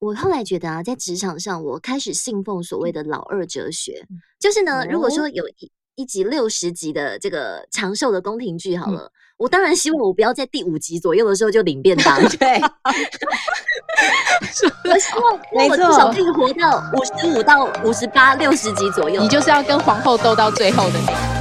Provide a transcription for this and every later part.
我后来觉得啊，在职场上，我开始信奉所谓的老二哲学，就是呢，如果说有一一集六十集的这个长寿的宫廷剧好了，我当然希望我不要在第五集左右的时候就领便当，对，我希望 我至少可以活到五十五到五十八、六十集左右，你就是要跟皇后斗到最后的那。真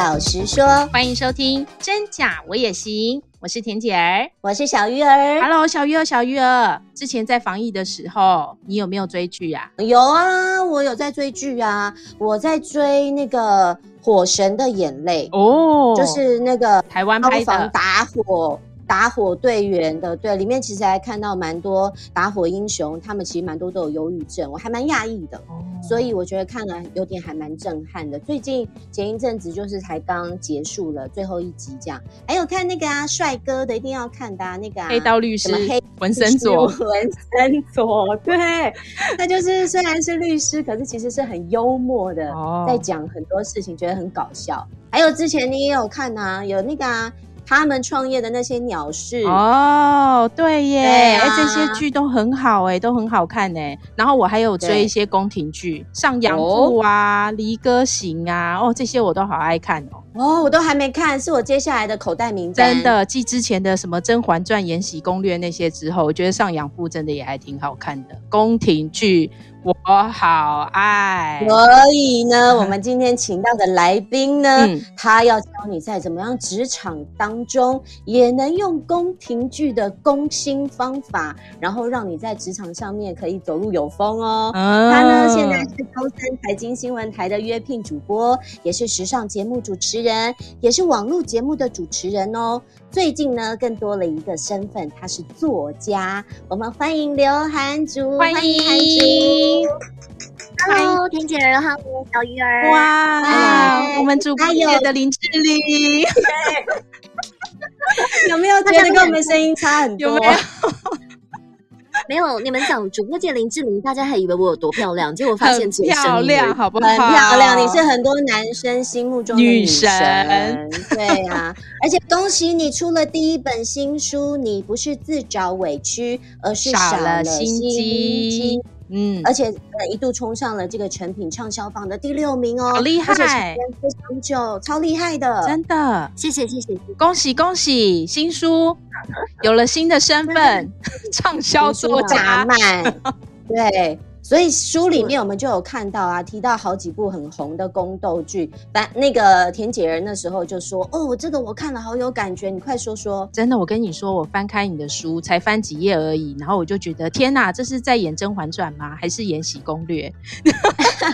老实说，欢迎收听《真假我也行》，我是田姐儿，我是小鱼儿。Hello，小鱼儿，小鱼儿，之前在防疫的时候，你有没有追剧呀？有啊，我有在追剧啊，我在追那个《火神的眼泪》哦，就是那个台湾拍的打火。打火队员的，对，里面其实还看到蛮多打火英雄，他们其实蛮多都有忧郁症，我还蛮讶异的，哦、所以我觉得看了有点还蛮震撼的。最近前一阵子就是才刚结束了最后一集，这样还有看那个啊帅哥的一定要看的、啊、那个、啊、黑道律师，什么黑文森佐，文森佐，对，那就是虽然是律师，可是其实是很幽默的，哦、在讲很多事情，觉得很搞笑。还有之前你也有看啊，有那个啊。他们创业的那些鸟事哦，对耶，哎、啊，这些剧都很好哎，都很好看哎。然后我还有追一些宫廷剧，对上阳赋啊、离歌行啊，哦，这些我都好爱看哦。哦，我都还没看，是我接下来的口袋名单。真的，继之前的什么《甄嬛传》《延禧攻略》那些之后，我觉得上阳赋真的也还挺好看的宫廷剧。我好爱，所以呢，我们今天请到的来宾呢，嗯、他要教你在怎么样职场当中也能用宫廷剧的攻心方法，然后让你在职场上面可以走路有风哦。哦他呢，现在是高三财经新闻台的约聘主播，也是时尚节目主持人，也是网络节目的主持人哦。最近呢，更多了一个身份，他是作家。我们欢迎刘涵竹，欢迎涵竹。Hello，恬姐儿，哈喽，小鱼儿。哇，Hi 我们主播界的林志玲，有没有觉得跟我们声音差很多？有没有没有，你们讲主播界林志玲，大家还以为我有多漂亮，结果发现只有漂亮，好不好？很漂亮，你是很多男生心目中的女神。女神对呀、啊，而且恭喜你出了第一本新书，你不是自找委屈，而是少了心机。嗯，而且呃一度冲上了这个成品畅销榜的第六名哦，好厉害，时间非常久，超厉害的，真的，谢谢谢谢，恭喜恭喜，新书有了新的身份，畅销作家，对。所以书里面我们就有看到啊，提到好几部很红的宫斗剧。但那个田姐儿那时候就说：“哦，这个我看了好有感觉，你快说说。”真的，我跟你说，我翻开你的书才翻几页而已，然后我就觉得天哪，这是在演《甄嬛传》吗？还是《延禧攻略》？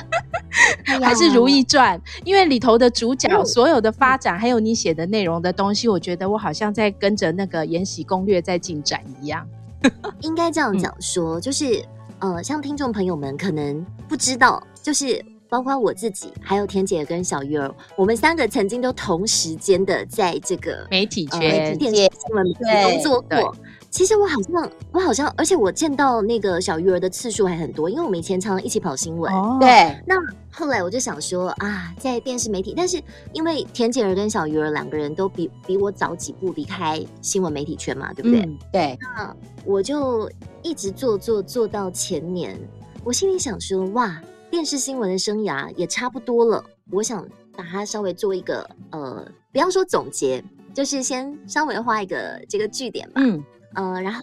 还是《如懿传》？因为里头的主角所有的发展，还有你写的内容的东西，我觉得我好像在跟着那个《延禧攻略》在进展一样。应该这样讲说，就是。呃，像听众朋友们可能不知道，就是包括我自己，还有田姐跟小鱼儿，我们三个曾经都同时间的在这个媒体圈、呃、电视新闻工作过。其实我好像，我好像，而且我见到那个小鱼儿的次数还很多，因为我们以前常常一起跑新闻。哦、对，那后来我就想说啊，在电视媒体，但是因为田姐儿跟小鱼儿两个人都比比我早几步离开新闻媒体圈嘛，对不对？嗯、对。那我就一直做做做到前年，我心里想说，哇，电视新闻的生涯也差不多了，我想把它稍微做一个呃，不要说总结，就是先稍微画一个这个句点吧。嗯。呃，然后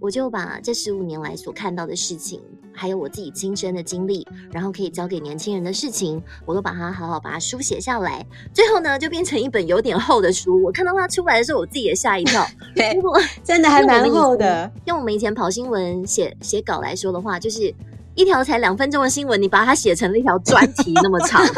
我就把这十五年来所看到的事情，还有我自己亲身的经历，然后可以教给年轻人的事情，我都把它好好把它书写下来。最后呢，就变成一本有点厚的书。我看到它出来的时候，我自己也吓一跳。对，如果真的还蛮厚的。用我们以前跑新闻写写稿来说的话，就是一条才两分钟的新闻，你把它写成了一条专题那么长。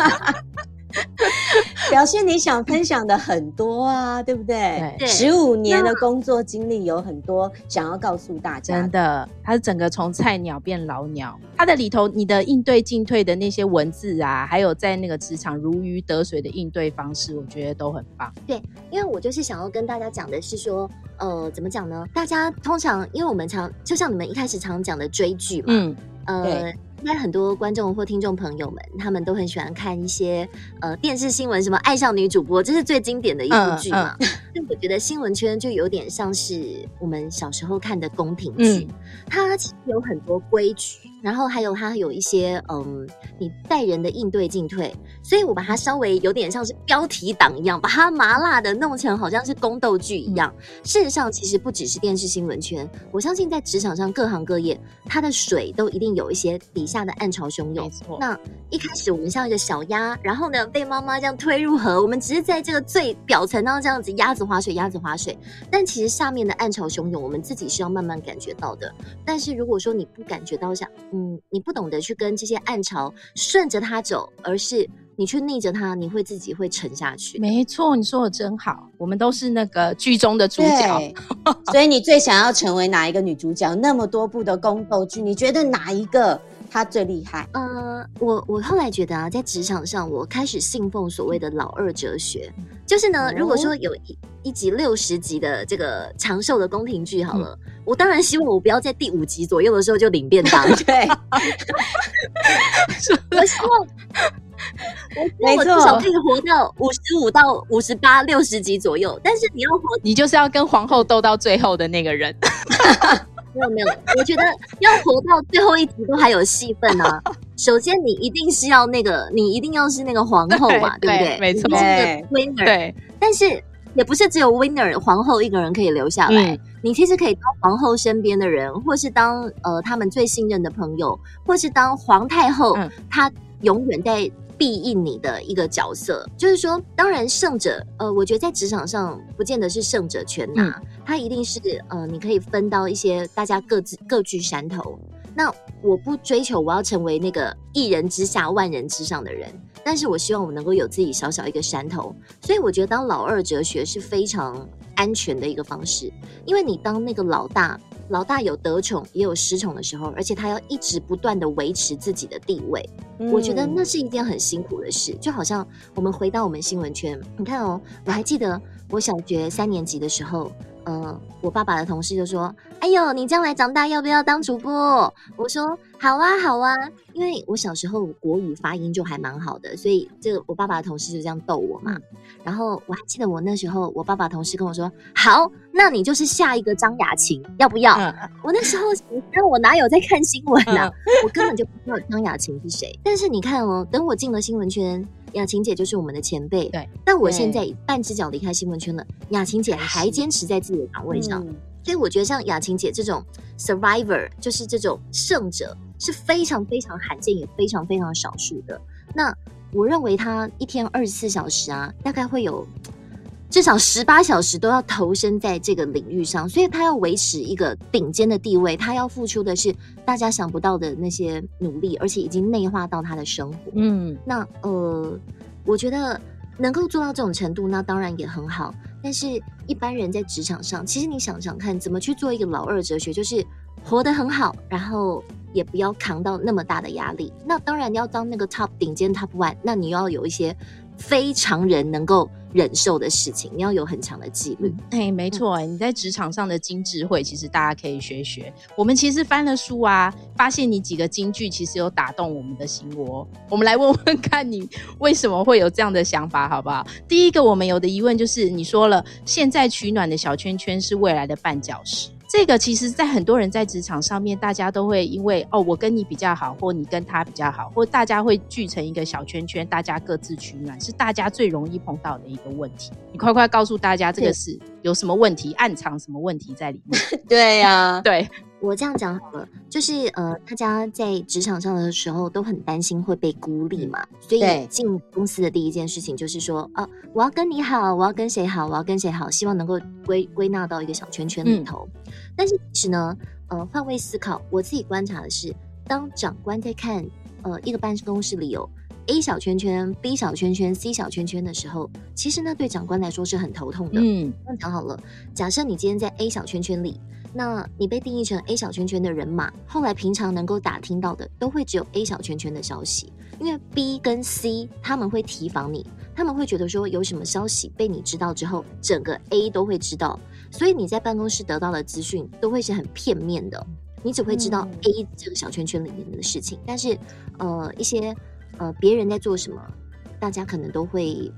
表示你想分享的很多啊，对不对？对，十五年的工作经历有很多想要告诉大家。真的，他是整个从菜鸟变老鸟，他的里头你的应对进退的那些文字啊，还有在那个职场如鱼得水的应对方式，我觉得都很棒。对，因为我就是想要跟大家讲的是说，呃，怎么讲呢？大家通常因为我们常就像你们一开始常讲的追剧嘛，嗯，呃。应该很多观众或听众朋友们，他们都很喜欢看一些呃电视新闻，什么爱上女主播，这是最经典的一部剧嘛。那、我觉得新闻圈就有点像是我们小时候看的宫廷剧，嗯、它其实有很多规矩。然后还有它有一些嗯，你待人的应对进退，所以我把它稍微有点像是标题党一样，把它麻辣的弄成好像是宫斗剧一样。事实上，其实不只是电视新闻圈，我相信在职场上各行各业，它的水都一定有一些底下的暗潮汹涌。没错。那一开始我们像一个小鸭，然后呢被妈妈这样推入河，我们只是在这个最表层当中这样子鸭子划水，鸭子划水，但其实下面的暗潮汹涌，我们自己是要慢慢感觉到的。但是如果说你不感觉到像嗯，你不懂得去跟这些暗潮顺着它走，而是你去逆着它，你会自己会沉下去。没错，你说的真好，我们都是那个剧中的主角。所以你最想要成为哪一个女主角？那么多部的宫斗剧，你觉得哪一个她最厉害？呃，我我后来觉得啊，在职场上，我开始信奉所谓的老二哲学，就是呢，哦、如果说有一一集六十集的这个长寿的宫廷剧，好了。嗯我当然希望我不要在第五集左右的时候就领便当。对，我希望，我我至少可以活到五十五到五十八、六十集左右。但是你要活，你就是要跟皇后斗到最后的那个人。没有没有，我觉得要活到最后一集都还有戏份啊。首先，你一定是要那个，你一定要是那个皇后嘛，对，对不对？没错，是个 winner。对，但是。也不是只有 winner 皇后一个人可以留下来，嗯、你其实可以当皇后身边的人，或是当呃他们最信任的朋友，或是当皇太后，嗯、她永远在庇应你的一个角色。就是说，当然胜者，呃，我觉得在职场上不见得是胜者全拿，嗯、他一定是呃，你可以分到一些大家各自各据山头。那我不追求我要成为那个一人之下万人之上的人。但是我希望我能够有自己小小一个山头，所以我觉得当老二哲学是非常安全的一个方式，因为你当那个老大，老大有得宠也有失宠的时候，而且他要一直不断的维持自己的地位，嗯、我觉得那是一件很辛苦的事。就好像我们回到我们新闻圈，你看哦，我还记得我小学三年级的时候。呃，我爸爸的同事就说：“哎呦，你将来长大要不要当主播？”我说：“好啊，好啊。”因为我小时候国语发音就还蛮好的，所以这个我爸爸的同事就这样逗我嘛。然后我还记得我那时候，我爸爸同事跟我说：“好，那你就是下一个张雅琴，要不要？”嗯、我那时候，那我哪有在看新闻呢、啊？嗯、我根本就不知道张雅琴是谁。但是你看哦，等我进了新闻圈。雅琴姐就是我们的前辈，对。但我现在半只脚离开新闻圈了，雅琴姐还坚持在自己的岗位上，嗯、所以我觉得像雅琴姐这种 survivor，就是这种胜者，是非常非常罕见，也非常非常少数的。那我认为他一天二十四小时啊，大概会有。至少十八小时都要投身在这个领域上，所以他要维持一个顶尖的地位，他要付出的是大家想不到的那些努力，而且已经内化到他的生活。嗯，那呃，我觉得能够做到这种程度，那当然也很好。但是一般人在职场上，其实你想想看，怎么去做一个老二哲学，就是活得很好，然后也不要扛到那么大的压力。那当然要当那个 top 顶尖 top one，那你要有一些。非常人能够忍受的事情，你要有很强的纪律。哎，没错，你在职场上的金智慧，其实大家可以学学。我们其实翻了书啊，发现你几个金句其实有打动我们的心窝。我们来问问看你为什么会有这样的想法，好不好？第一个，我们有的疑问就是，你说了，现在取暖的小圈圈是未来的绊脚石。这个其实，在很多人在职场上面，大家都会因为哦，我跟你比较好，或你跟他比较好，或大家会聚成一个小圈圈，大家各自取暖，是大家最容易碰到的一个问题。你快快告诉大家，这个是有什么问题，暗藏什么问题在里面？对呀、啊，对。我这样讲好了，就是呃，大家在职场上的时候都很担心会被孤立嘛，所以进公司的第一件事情就是说，啊，我要跟你好，我要跟谁好，我要跟谁好，希望能够归归纳到一个小圈圈里头。嗯、但是其实呢，呃，换位思考，我自己观察的是，当长官在看呃一个办公室里有 A 小圈圈、B 小圈圈、C 小圈圈的时候，其实呢对长官来说是很头痛的。嗯，那讲好了，假设你今天在 A 小圈圈里。那你被定义成 A 小圈圈的人马，后来平常能够打听到的都会只有 A 小圈圈的消息，因为 B 跟 C 他们会提防你，他们会觉得说有什么消息被你知道之后，整个 A 都会知道，所以你在办公室得到的资讯都会是很片面的。你只会知道 A 这个小圈圈里面的事情，嗯、但是呃一些呃别人在做什么，大家可能都会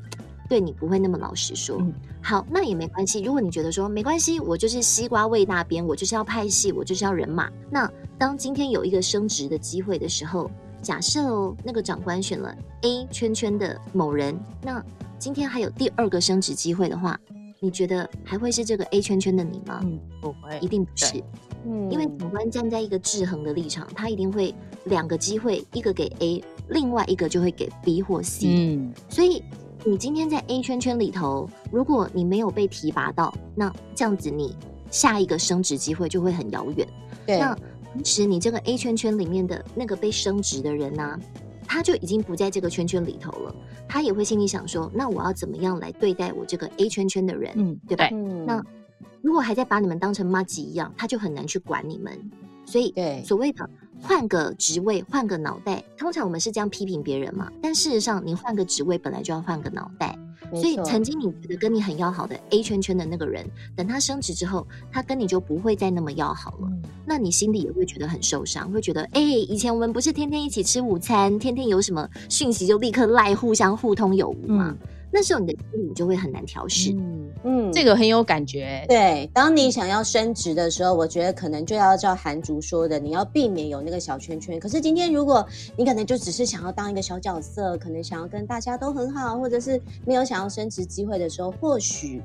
对你不会那么老实说。嗯、好，那也没关系。如果你觉得说没关系，我就是西瓜味那边，我就是要派戏，我就是要人马。那当今天有一个升职的机会的时候，假设哦那个长官选了 A 圈圈的某人，那今天还有第二个升职机会的话。你觉得还会是这个 A 圈圈的你吗？嗯，不会，一定不是。嗯，因为长官站在一个制衡的立场，他一定会两个机会，一个给 A，另外一个就会给 B 或 C。嗯，所以你今天在 A 圈圈里头，如果你没有被提拔到，那这样子你下一个升职机会就会很遥远。对，那同时你这个 A 圈圈里面的那个被升职的人呢、啊？他就已经不在这个圈圈里头了，他也会心里想说：那我要怎么样来对待我这个 A 圈圈的人，嗯，对吧？嗯，那如果还在把你们当成妈吉一样，他就很难去管你们。所以，对所谓的换个职位、换个脑袋，通常我们是这样批评别人嘛。但事实上，你换个职位本来就要换个脑袋。所以，曾经你觉得跟你很要好的 A 圈圈的那个人，等他升职之后，他跟你就不会再那么要好了。嗯、那你心里也会觉得很受伤，会觉得，哎、欸，以前我们不是天天一起吃午餐，天天有什么讯息就立刻赖，互相互通有无吗？嗯那时候你的心理就会很难调试，嗯嗯，这个很有感觉。对，当你想要升职的时候，我觉得可能就要照韩竹说的，你要避免有那个小圈圈。可是今天如果你可能就只是想要当一个小角色，可能想要跟大家都很好，或者是没有想要升职机会的时候，或许。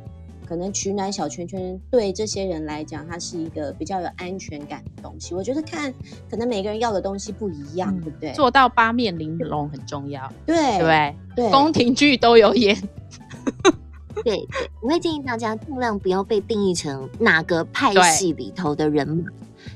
可能取暖小圈圈对这些人来讲，它是一个比较有安全感的东西。我觉得看，可能每个人要的东西不一样，嗯、对不对？做到八面玲珑很重要，对对对，对宫廷剧都有演。对 对，我会建议大家尽量不要被定义成哪个派系里头的人嘛，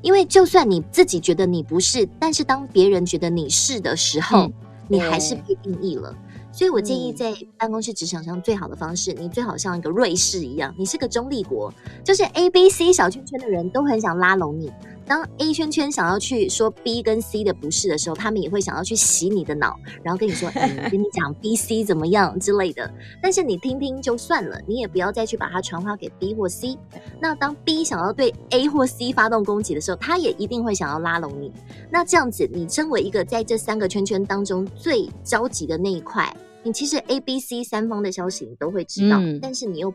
因为就算你自己觉得你不是，但是当别人觉得你是的时候，嗯、你还是被定义了。所以我建议在办公室职场上最好的方式，嗯、你最好像一个瑞士一样，你是个中立国，就是 A、B、C 小圈圈的人都很想拉拢你。当 A 圈圈想要去说 B 跟 C 的不是的时候，他们也会想要去洗你的脑，然后跟你说，嗯，跟你讲 B、C 怎么样之类的。但是你听听就算了，你也不要再去把它传话给 B 或 C。那当 B 想要对 A 或 C 发动攻击的时候，他也一定会想要拉拢你。那这样子，你身为一个在这三个圈圈当中最着急的那一块，你其实 A、B、C 三方的消息你都会知道，嗯、但是你又。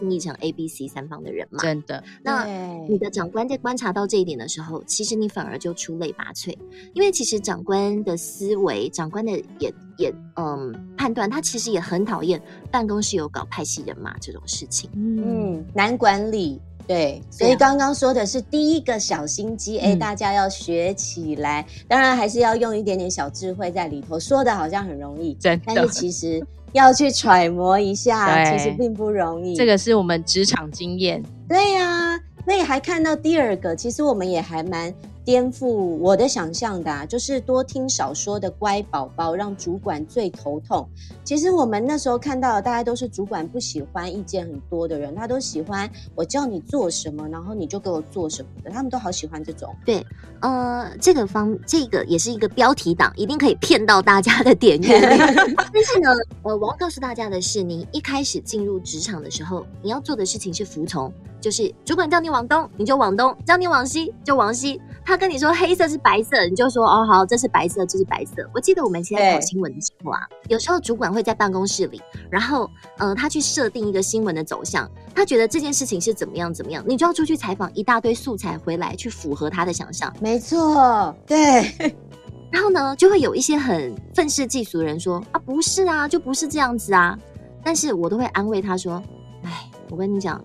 定义成 A、B、C 三方的人嘛？真的。那你的长官在观察到这一点的时候，其实你反而就出类拔萃，因为其实长官的思维、长官的也也嗯判断，他其实也很讨厌办公室有搞派系人马这种事情，嗯，难管理。对，所以刚刚说的是第一个小心机，哎、嗯，大家要学起来。当然还是要用一点点小智慧在里头，说的好像很容易，真的，但是其实。要去揣摩一下，其实并不容易。这个是我们职场经验。对呀、啊，那也还看到第二个，其实我们也还蛮。颠覆我的想象的，啊，就是多听少说的乖宝宝，让主管最头痛。其实我们那时候看到的，大家都是主管不喜欢意见很多的人，他都喜欢我叫你做什么，然后你就给我做什么的，他们都好喜欢这种。对，呃，这个方这个也是一个标题党，一定可以骗到大家的点阅率。但是呢，呃，我要告诉大家的是，你一开始进入职场的时候，你要做的事情是服从。就是主管叫你往东，你就往东；叫你往西，就往西。他跟你说黑色是白色，你就说哦好，这是白色，这是白色。我记得我们现在跑新闻的时候啊，有时候主管会在办公室里，然后呃，他去设定一个新闻的走向，他觉得这件事情是怎么样怎么样，你就要出去采访一大堆素材回来，去符合他的想象。没错，对。然后呢，就会有一些很愤世嫉俗的人说啊，不是啊，就不是这样子啊。但是我都会安慰他说，哎，我跟你讲。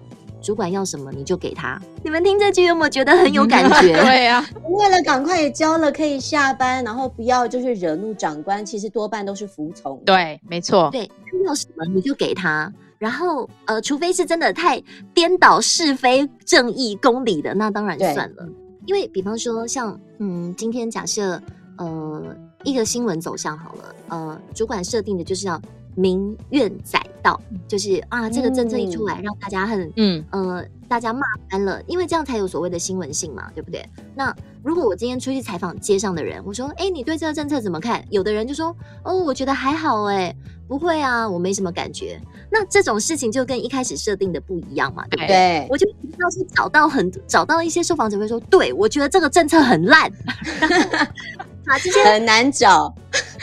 主管要什么你就给他。你们听这句有没有觉得很有感觉？对呀、啊，为了赶快也交了可以下班，然后不要就是惹怒长官，其实多半都是服从。对，没错。对，要什么你就给他。然后呃，除非是真的太颠倒是非、正义、公理的，那当然算了。因为比方说像嗯，今天假设呃一个新闻走向好了，呃，主管设定的就是要。民怨载道，就是啊，这个政策一出来，让大家很嗯呃，大家骂翻了，因为这样才有所谓的新闻性嘛，对不对？那如果我今天出去采访街上的人，我说，哎，你对这个政策怎么看？有的人就说，哦，我觉得还好，哎，不会啊，我没什么感觉。那这种事情就跟一开始设定的不一样嘛，对不对？对，我就要是找到很找到一些受访者会说，对，我觉得这个政策很烂，把这些很难找，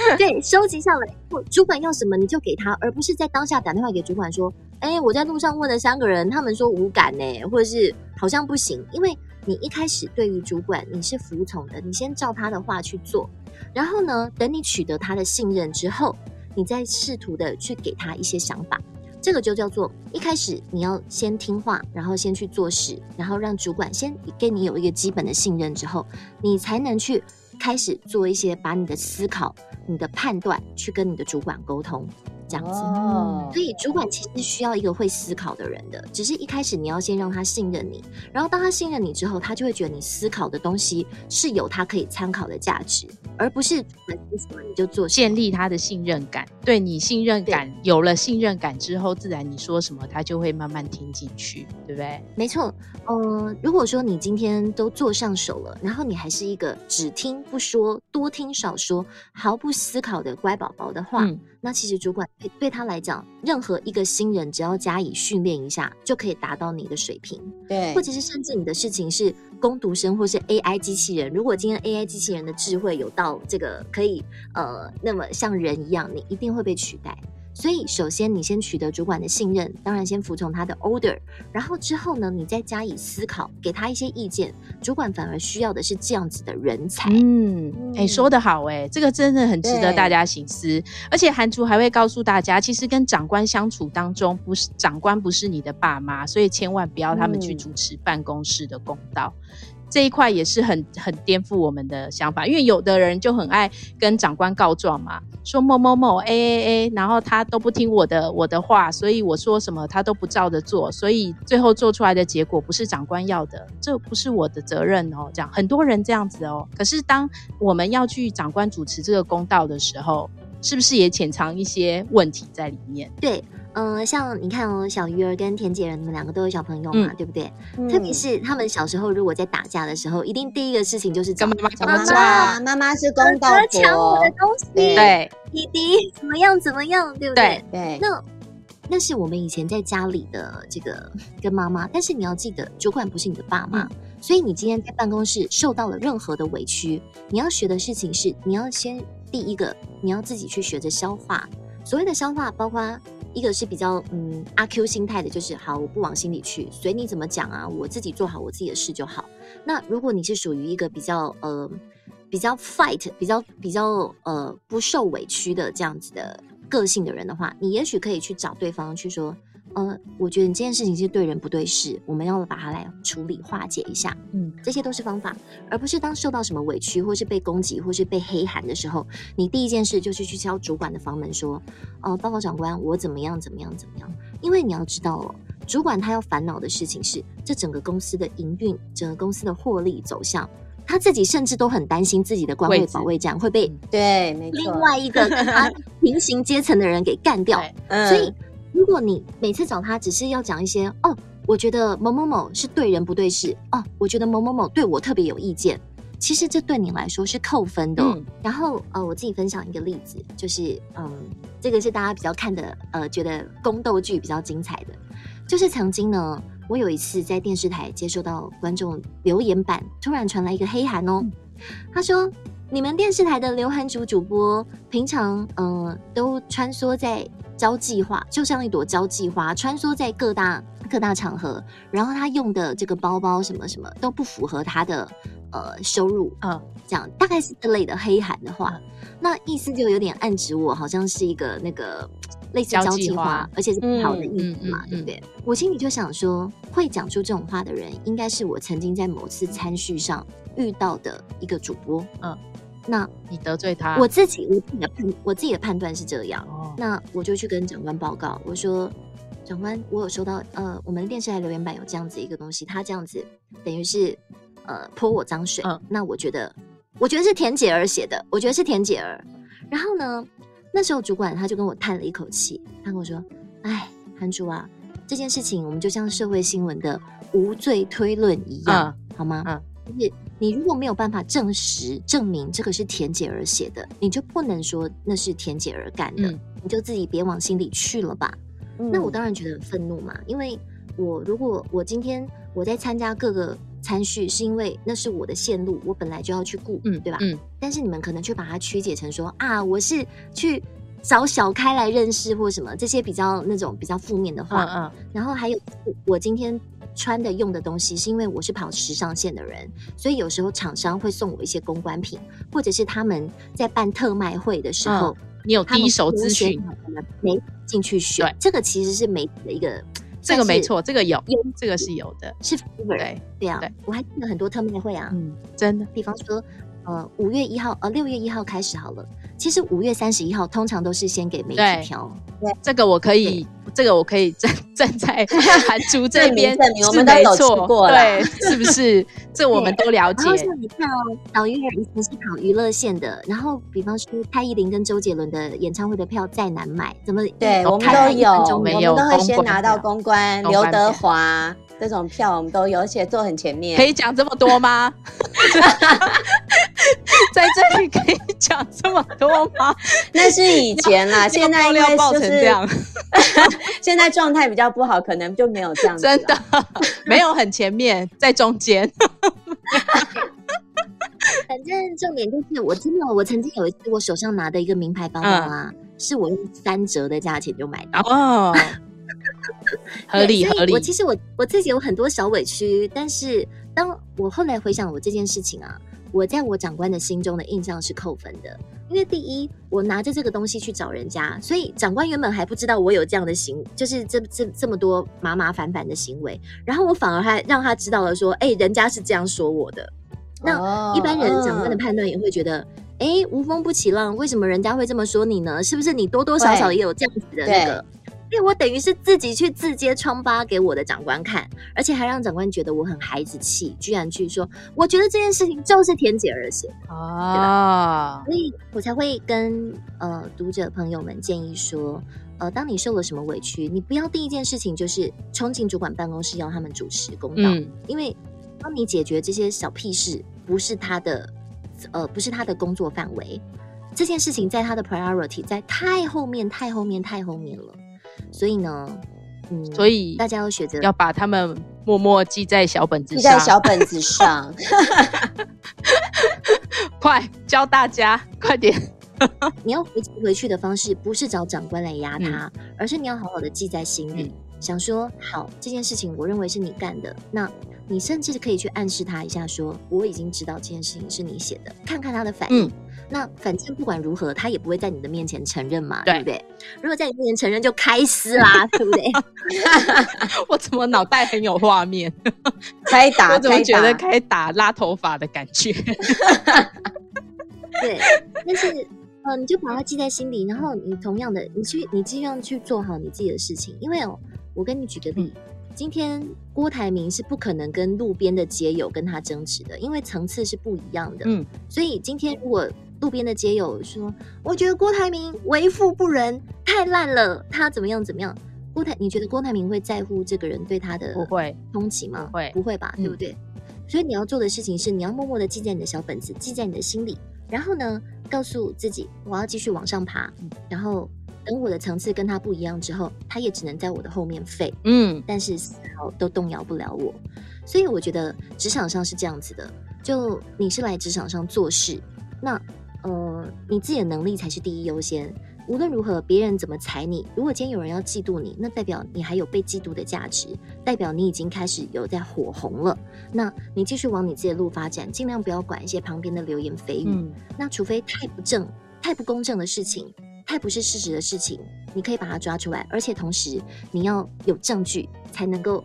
对，收集下来，主管要什么你就给他，而不是在当下打电话给主管说，哎，我在路上问了三个人，他们说无感呢，或者是好像不行，因为你一开始对于主管你是服从的，你先照他的话去做，然后呢，等你取得他的信任之后。你再试图的去给他一些想法，这个就叫做一开始你要先听话，然后先去做事，然后让主管先给你有一个基本的信任之后，你才能去开始做一些把你的思考、你的判断去跟你的主管沟通。这样子，哦、所以主管其实需要一个会思考的人的。只是一开始你要先让他信任你，然后当他信任你之后，他就会觉得你思考的东西是有他可以参考的价值，而不是你就做建立他的信任感。对你信任感有了信任感之后，自然你说什么他就会慢慢听进去，对不对？没错。呃，如果说你今天都做上手了，然后你还是一个只听不说、多听少说、毫不思考的乖宝宝的话，嗯、那其实主管。对他来讲，任何一个新人只要加以训练一下，就可以达到你的水平。对，或者是甚至你的事情是工读生，或是 AI 机器人。如果今天 AI 机器人的智慧有到这个可以呃，那么像人一样，你一定会被取代。所以，首先你先取得主管的信任，当然先服从他的 order，然后之后呢，你再加以思考，给他一些意见。主管反而需要的是这样子的人才。嗯，哎、欸，说得好、欸，哎，这个真的很值得大家省思。而且韩竹还会告诉大家，其实跟长官相处当中，不是长官不是你的爸妈，所以千万不要他们去主持办公室的公道。嗯这一块也是很很颠覆我们的想法，因为有的人就很爱跟长官告状嘛，说某某某 A A A，然后他都不听我的我的话，所以我说什么他都不照着做，所以最后做出来的结果不是长官要的，这不是我的责任哦。这样很多人这样子哦，可是当我们要去长官主持这个公道的时候，是不是也潜藏一些问题在里面？对。嗯、呃，像你看哦，小鱼儿跟田姐人，你们两个都有小朋友嘛，嗯、对不对？嗯、特别是他们小时候，如果在打架的时候，一定第一个事情就是找妈妈，妈妈，妈妈是公道婆，抢我的东西，对，弟弟怎么样怎么样，对不对？对，对那那是我们以前在家里的这个跟妈妈，但是你要记得，主管不是你的爸妈，嗯、所以你今天在办公室受到了任何的委屈，你要学的事情是，你要先第一个，你要自己去学着消化。所谓的消化，包括。一个是比较嗯阿 Q 心态的，就是好，我不往心里去，随你怎么讲啊，我自己做好我自己的事就好。那如果你是属于一个比较呃比较 fight，比较比较呃不受委屈的这样子的个性的人的话，你也许可以去找对方去说。呃，我觉得你这件事情是对人不对事，我们要把它来处理化解一下。嗯，这些都是方法，而不是当受到什么委屈，或是被攻击，或是被黑喊的时候，你第一件事就是去敲主管的房门说：“哦、呃，报告长官，我怎么样怎么样怎么样？”因为你要知道哦，主管他要烦恼的事情是这整个公司的营运，整个公司的获利走向，他自己甚至都很担心自己的官位保卫战会被对，没错，另外一个 跟他平行阶层的人给干掉，嗯、所以。如果你每次找他只是要讲一些哦，我觉得某某某是对人不对事哦，我觉得某某某对我特别有意见，其实这对你来说是扣分的。嗯、然后呃，我自己分享一个例子，就是嗯，这个是大家比较看的呃，觉得宫斗剧比较精彩的，就是曾经呢，我有一次在电视台接收到观众留言板突然传来一个黑函哦，他说，你们电视台的刘涵竹主播平常呃都穿梭在。交际花就像一朵交际花，穿梭在各大各大场合，然后他用的这个包包什么什么都不符合他的呃收入，嗯，这样大概是这类的黑函的话，那意思就有点暗指我好像是一个那个 类似交际花，花。而且是不好的意思嘛，对不对？我心里就想说，会讲出这种话的人，应该是我曾经在某次餐叙上遇到的一个主播，嗯。那你得罪他？我自己我自己的判我自己的判断是这样。哦、那我就去跟长官报告，我说，长官，我有收到呃，我们电视台留言板有这样子一个东西，他这样子等于是呃泼我脏水。嗯、那我觉得，我觉得是田姐儿写的，我觉得是田姐儿。然后呢，那时候主管他就跟我叹了一口气，他跟我说：“哎，韩珠啊，这件事情我们就像社会新闻的无罪推论一样，嗯、好吗？嗯，就是。”你如果没有办法证实证明这个是田姐儿写的，你就不能说那是田姐儿干的，嗯、你就自己别往心里去了吧。嗯、那我当然觉得很愤怒嘛，因为我如果我今天我在参加各个参序，是因为那是我的线路，我本来就要去顾，嗯，对吧？嗯。但是你们可能却把它曲解成说啊，我是去找小开来认识或什么这些比较那种比较负面的话，嗯，嗯。然后还有我今天。穿的用的东西，是因为我是跑时尚线的人，所以有时候厂商会送我一些公关品，或者是他们在办特卖会的时候，嗯、你有第一手资讯，没进去选。这个其实是媒体的一个，这个没错，这个有，这个是有的，是对对啊，对。我还记得很多特卖会啊，嗯，真的，比方说。呃，五月一号，呃，六月一号开始好了。其实五月三十一号通常都是先给媒体挑。对，这个我可以，这个我可以站站在韩竹这边我们都有去过，对，是不是？这 我们都了解。然后像你看哦，导演以前是跑娱乐线的，然后比方说蔡依林跟周杰伦的演唱会的票再难买，怎么？对，我们都有，我们都会先拿到公关，刘德华这种票我们都有，而且坐很前面。可以讲这么多吗？在这里可以讲这么多吗？那是以前啦，现在因为就是这样，现在状态比较不好，可能就没有这样子。真的没有很前面，在中间。反正重点就是，我真的，我曾经有一次，我手上拿的一个名牌包包啊，嗯、是我用三折的价钱就买到哦，合理合理。我其实我我自己有很多小委屈，但是当我后来回想我这件事情啊。我在我长官的心中的印象是扣分的，因为第一，我拿着这个东西去找人家，所以长官原本还不知道我有这样的行，就是这这这么多麻麻烦烦的行为，然后我反而还让他知道了，说，哎，人家是这样说我的。那一般人长官的判断也会觉得，哎，无风不起浪，为什么人家会这么说你呢？是不是你多多少少也有这样子的那个？因为我等于是自己去自揭疮疤给我的长官看，而且还让长官觉得我很孩子气，居然去说，我觉得这件事情就是田姐儿写的？所以我才会跟呃读者朋友们建议说，呃，当你受了什么委屈，你不要第一件事情就是冲进主管办公室要他们主持公道，嗯、因为帮你解决这些小屁事，不是他的呃不是他的工作范围，这件事情在他的 priority 在太后面太后面太后面了。所以呢，嗯，所以大家要选择要把他们默默记在小本子上，记在小本子上，快教大家，快点！你要回回去的方式不是找长官来压他，嗯、而是你要好好的记在心里，嗯、想说好这件事情，我认为是你干的，那你甚至可以去暗示他一下说，说我已经知道这件事情是你写的，看看他的反应。嗯那反正不管如何，他也不会在你的面前承认嘛，对，对不对？如果在你面前承认，就开撕啦，对不对？我怎么脑袋很有画面？开打，我怎么觉得开打拉头发的感觉？对，但是呃，你就把它记在心里，然后你同样的，你去，你尽量去做好你自己的事情。因为哦，我跟你举个例，嗯、今天郭台铭是不可能跟路边的街友跟他争执的，因为层次是不一样的。嗯，所以今天如果路边的街友说：“我觉得郭台铭为富不仁，太烂了。他怎么样怎么样？郭台，你觉得郭台铭会在乎这个人对他的不会通缉吗？会不会吧？对不对？嗯、所以你要做的事情是，你要默默的记在你的小本子，记在你的心里。然后呢，告诉自己，我要继续往上爬。然后等我的层次跟他不一样之后，他也只能在我的后面废。嗯，但是丝毫都动摇不了我。所以我觉得职场上是这样子的，就你是来职场上做事，那。呃，你自己的能力才是第一优先。无论如何，别人怎么踩你，如果今天有人要嫉妒你，那代表你还有被嫉妒的价值，代表你已经开始有在火红了。那你继续往你自己的路发展，尽量不要管一些旁边的流言蜚语。嗯、那除非太不正、太不公正的事情，太不是事实的事情，你可以把它抓出来，而且同时你要有证据，才能够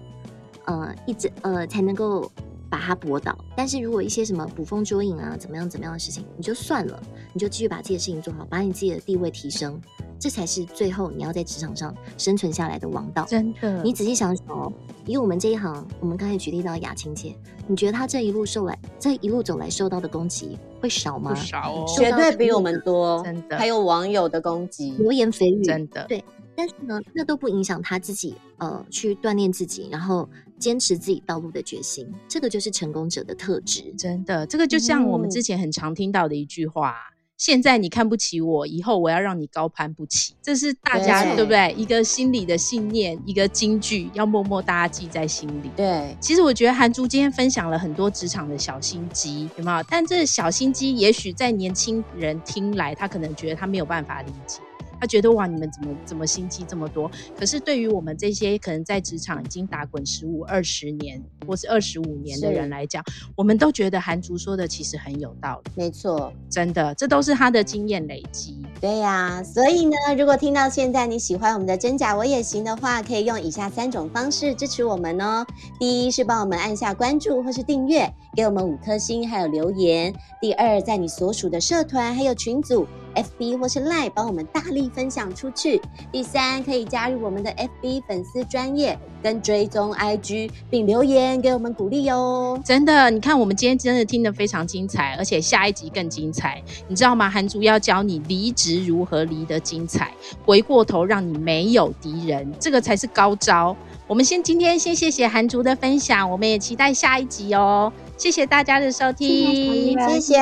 呃一直呃才能够。把它驳倒，但是如果一些什么捕风捉影啊，怎么样怎么样的事情，你就算了，你就继续把自己的事情做好，把你自己的地位提升，这才是最后你要在职场上生存下来的王道。真的，你仔细想想哦，以我们这一行，我们刚才举例到雅青姐，你觉得她这一路受来，这一路走来受到的攻击，会会少吗？不少哦，绝对比我们多，真的。还有网友的攻击，流言蜚语，真的对。但是呢，那都不影响他自己，呃，去锻炼自己，然后坚持自己道路的决心。这个就是成功者的特质，真的。这个就像我们之前很常听到的一句话：嗯、现在你看不起我，以后我要让你高攀不起。这是大家对，对不对？一个心理的信念，一个金句，要默默大家记在心里。对，其实我觉得韩珠今天分享了很多职场的小心机，有没有？但这小心机，也许在年轻人听来，他可能觉得他没有办法理解。他觉得哇，你们怎么怎么心机这么多？可是对于我们这些可能在职场已经打滚十五、二十年或是二十五年的人来讲，我们都觉得韩竹说的其实很有道理。没错，真的，这都是他的经验累积。对呀、啊，所以呢，如果听到现在你喜欢我们的真假我也行的话，可以用以下三种方式支持我们哦。第一是帮我们按下关注或是订阅，给我们五颗星还有留言。第二，在你所属的社团还有群组。FB 或是 Line 帮我们大力分享出去。第三，可以加入我们的 FB 粉丝专业跟追踪 IG，并留言给我们鼓励哟。真的，你看我们今天真的听得非常精彩，而且下一集更精彩，你知道吗？韩竹要教你离职如何离得精彩，回过头让你没有敌人，这个才是高招。我们先今天先谢谢韩竹的分享，我们也期待下一集哦。谢谢大家的收听，谢谢，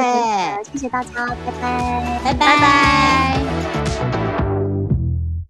谢谢，大家，拜拜，拜拜。拜拜。